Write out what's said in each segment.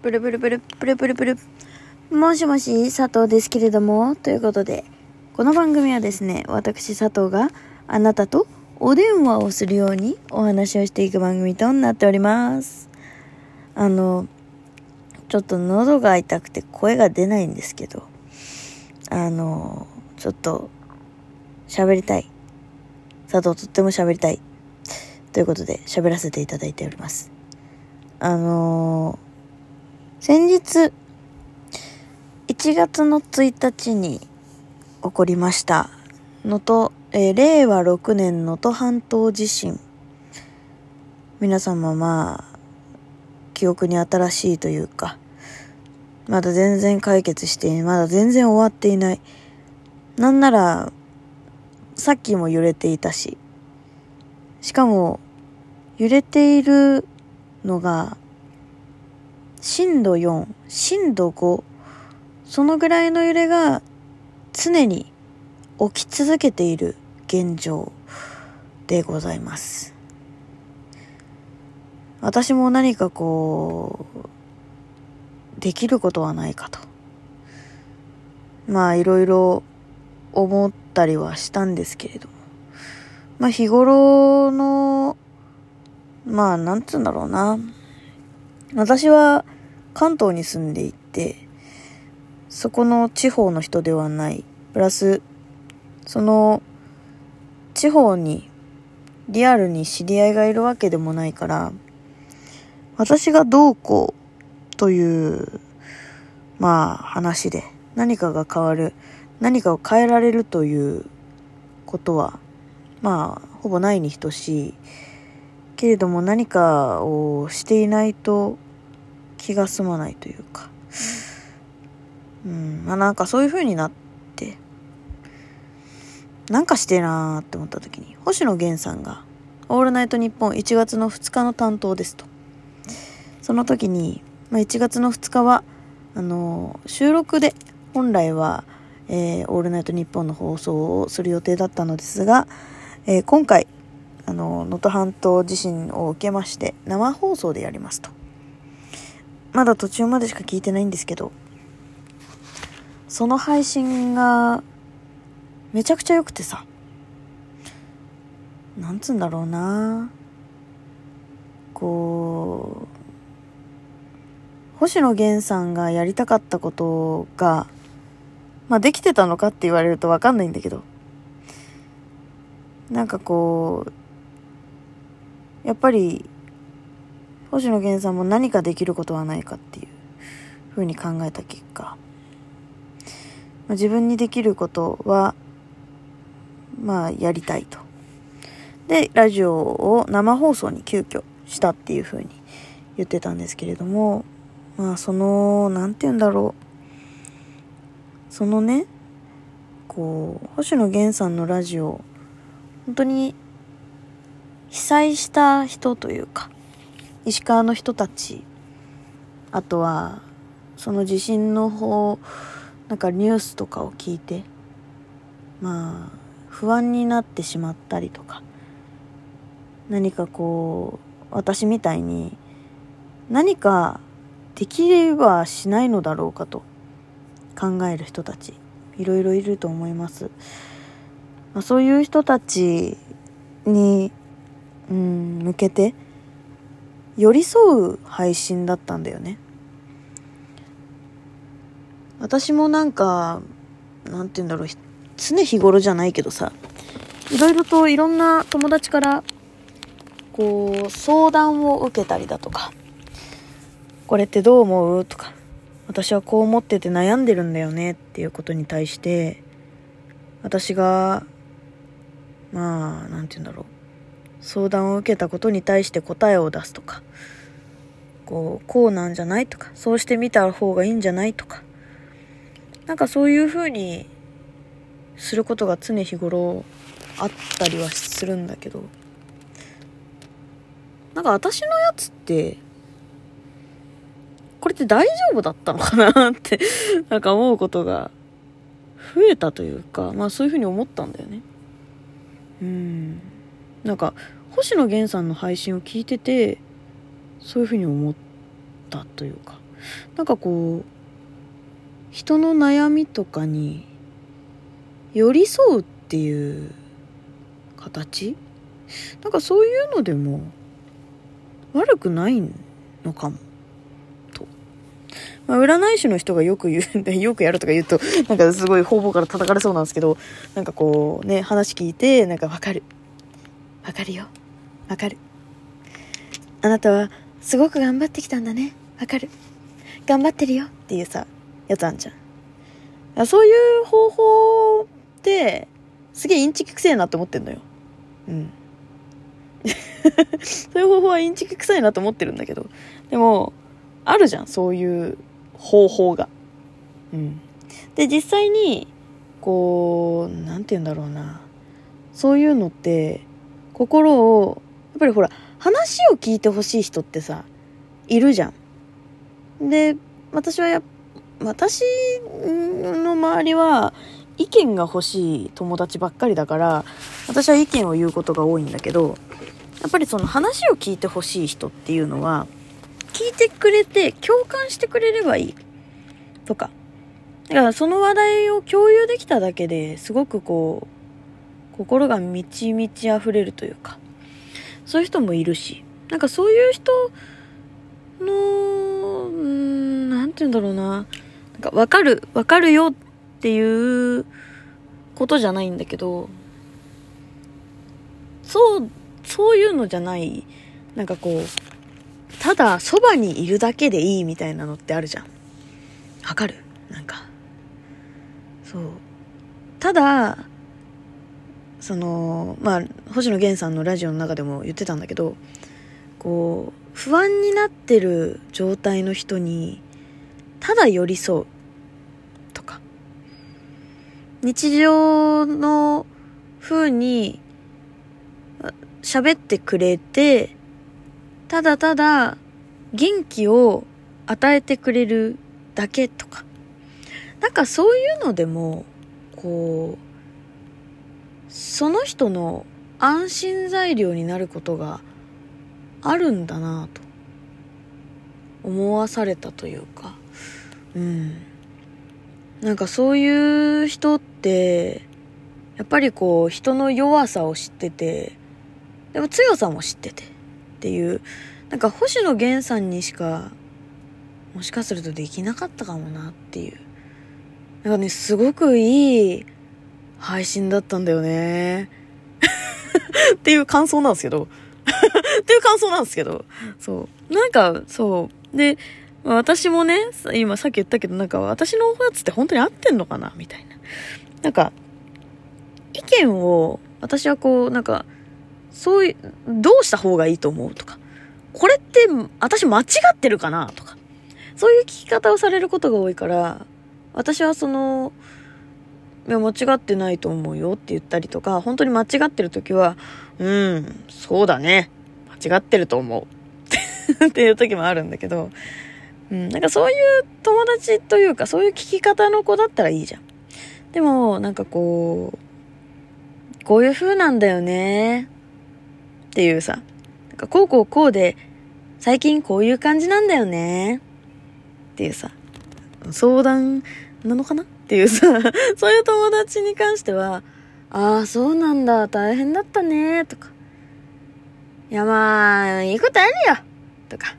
ブルブルブル、ブルブルブル。もしもし、佐藤ですけれども、ということで、この番組はですね、私佐藤があなたとお電話をするようにお話をしていく番組となっております。あの、ちょっと喉が痛くて声が出ないんですけど、あの、ちょっと喋りたい。佐藤とっても喋りたい。ということで喋らせていただいております。あのー、先日、1月の1日に起こりました、のと、えー、令和6年能登半島地震。皆様まあ、記憶に新しいというか、まだ全然解決していない。まだ全然終わっていない。なんなら、さっきも揺れていたし、しかも、揺れているのが、震度4、震度5、そのぐらいの揺れが常に起き続けている現状でございます。私も何かこう、できることはないかと。まあいろいろ思ったりはしたんですけれども。まあ日頃の、まあなんつうんだろうな。私は関東に住んでいて、そこの地方の人ではない。プラス、その地方にリアルに知り合いがいるわけでもないから、私がどうこうという、まあ話で何かが変わる、何かを変えられるということはまあ、ほぼないに等しい。けれども何かをしていないと気が済まないというか。うん、まあなんかそういう風になって、なんかしてなーって思った時に、星野源さんが、オールナイトニッポン1月の2日の担当ですと。その時に、まあ、1月の2日は、あのー、収録で、本来は、えー、オールナイトニッポンの放送をする予定だったのですが、えー、今回、あの、能登半島地震を受けまして、生放送でやりますと。まだ途中までしか聞いてないんですけど、その配信が、めちゃくちゃ良くてさ、なんつうんだろうな。こう、星野源さんがやりたかったことが、まあできてたのかって言われるとわかんないんだけど、なんかこう、やっぱり、星野源さんも何かできることはないかっていうふうに考えた結果、自分にできることは、まあ、やりたいと。で、ラジオを生放送に急遽したっていうふうに言ってたんですけれども、まあ、その、なんて言うんだろう。そのね、こう、星野源さんのラジオ本当に被災した人というか石川の人たちあとはその地震の方なんかニュースとかを聞いてまあ不安になってしまったりとか何かこう私みたいに何かできればしないのだろうかと考える人たちいろいろいると思います。まあ、そういう人たちに、うん、向けて寄り添う配信だったんだよね。私もなんか、なんて言うんだろう、常日頃じゃないけどさ、いろいろといろんな友達から、こう、相談を受けたりだとか、これってどう思うとか、私はこう思ってて悩んでるんだよねっていうことに対して、私がまあ、なんて言うんだろう。相談を受けたことに対して答えを出すとか、こう、こうなんじゃないとか、そうしてみた方がいいんじゃないとか、なんかそういう風にすることが常日頃あったりはするんだけど、なんか私のやつって、これって大丈夫だったのかなって なんか思うことが増えたというか、まあそういうふうに思ったんだよね。うんなんか星野源さんの配信を聞いててそういうふうに思ったというか。なんかこう人の悩みとかに寄り添うっていう形？なんかそういうのでも悪くないのかも。と、まあ、占い師の人がよく言うんで よくやるとか言うとなんかすごい方々から叩かれそうなんですけどなんかこうね話聞いてなんかわかる。わかるよ。わかる。あなたはすごく頑張ってきたんだね。わかる。頑張ってるよ。っていうさやつあんじゃん。そういう方法ってすげえインチキくせえなって思ってんのよ。うん。そういう方法はインチキ臭いなと思ってるんだけど。でもあるじゃん。そういう方法が。うん。で実際にこう何て言うんだろうな。そういうのって心をぱりほら話を聞いてほしい人ってさいるじゃん。で私はや私の周りは意見が欲しい友達ばっかりだから私は意見を言うことが多いんだけどやっぱりその話を聞いてほしい人っていうのは聞いてくれて共感してくれればいい。とか。だからその話題を共有できただけですごくこう心が満ち満ち溢れるというか。そういう人もいるしなんかそういう人のうん何て言うんだろうななんか分かる分かるよっていうことじゃないんだけどそうそういうのじゃない、なんかこう、ただそばにいるだけでいいみたいなのってあるじゃん。わかる？なんか。そう。ただ、その、まあ、星野源さんのラジオの中でも言ってたんだけど、こう、不安になってる状態の人に、ただ寄り添う。とか。日常の風に喋ってくれて、ただただ元気を与えてくれるだけとか。なんかそういうのでも、こう、その人の安心材料になることがあるんだなと思わされたというか、うん。なんかそういう人って、やっぱりこう人の弱さを知ってて、でも強さも知っててっていうなんか星野源さんにしかもしかするとできなかったかもなっていうなんかねすごくいい配信だったんだよね。っていう感想なんですけど。っていう感想なんですけど。そう。なんかそう。で私もね今さっき言ったけどなんか私のやつって本当に合ってんのかな？みたいな。なんか意見を私はこうなんかそういう、どうした方がいいと思うとか、これって私間違ってるかな？とか、そういう聞き方をされることが多いから、私はその、間違ってないと思うよって言ったりとか、本当に間違ってる時は、うん、そうだね。間違ってると思う。っていう時もあるんだけど、うん、なんかそういう友達というか、そういう聞き方の子だったらいいじゃん。でも、なんかこう、こういう風なんだよね。っていうさ、なんかこうこうこうで、最近こういう感じなんだよね。っていうさ、相談なのかなっていうさ、そういう友達に関しては、ああ、そうなんだ、大変だったね、とか。いや、まあ、いいことあるよとか。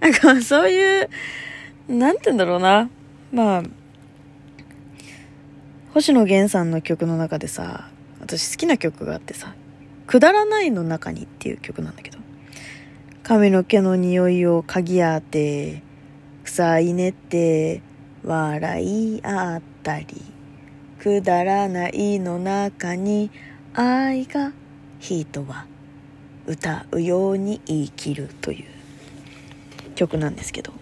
なんか、そういう、なんて言うんだろうな。まあ、星野源さんの曲の中でさ、私好きな曲があってさ、くだらないの中にっていう曲なんだけど。髪の毛の匂いを嗅ぎ当て、臭いねって笑い合ったり、くだらないの中に愛が人は歌うように生きるという曲なんですけど。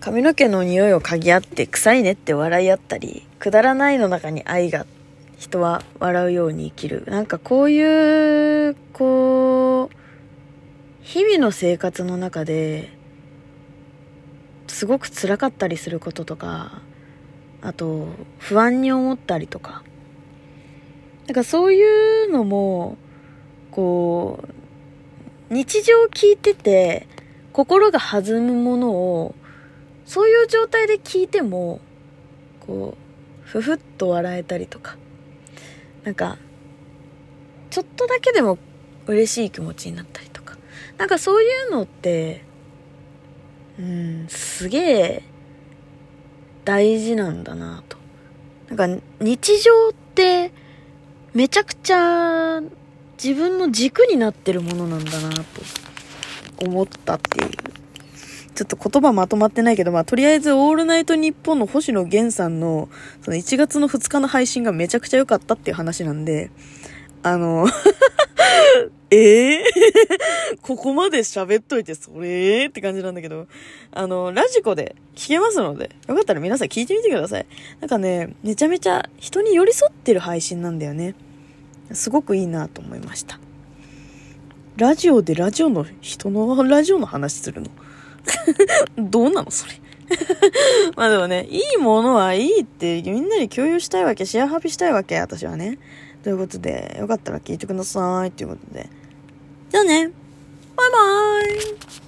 髪の毛の匂いを嗅ぎ合って臭いねって笑い合ったり、くだらないの中に愛が人は笑うように生きる。なんかこういう、こう、日々の生活の中で、すごく辛かったりすることとか、あと、不安に思ったりとか。なんかそういうのも、こう、日常聞いてて、心が弾むものを、そういう状態で聞いても、こう、ふふっと笑えたりとか、なんか、ちょっとだけでも嬉しい気持ちになったりとか。なんかそういうのって、うん、すげえ大事なんだなと。なんか日常ってめちゃくちゃ自分の軸になってるものなんだなと思ったっていう。ちょっと言葉まとまってないけど、まあ、とりあえず、オールナイトニッポンの星野源さんの、その1月の2日の配信がめちゃくちゃ良かったっていう話なんで、あの ええー、ここまで喋っといて、それって感じなんだけど、あの、ラジコで聞けますので、よかったら皆さん聞いてみてください。なんかね、めちゃめちゃ人に寄り添ってる配信なんだよね。すごくいいなと思いました。ラジオでラジオの、人のラジオの話するの？どうなの？それ まあでもね、いいものはいいってみんなに共有したいわけ、シェアハピしたいわけ、私はね。ということで、よかったら聞いてください。ということで。じゃあね。バイバーイ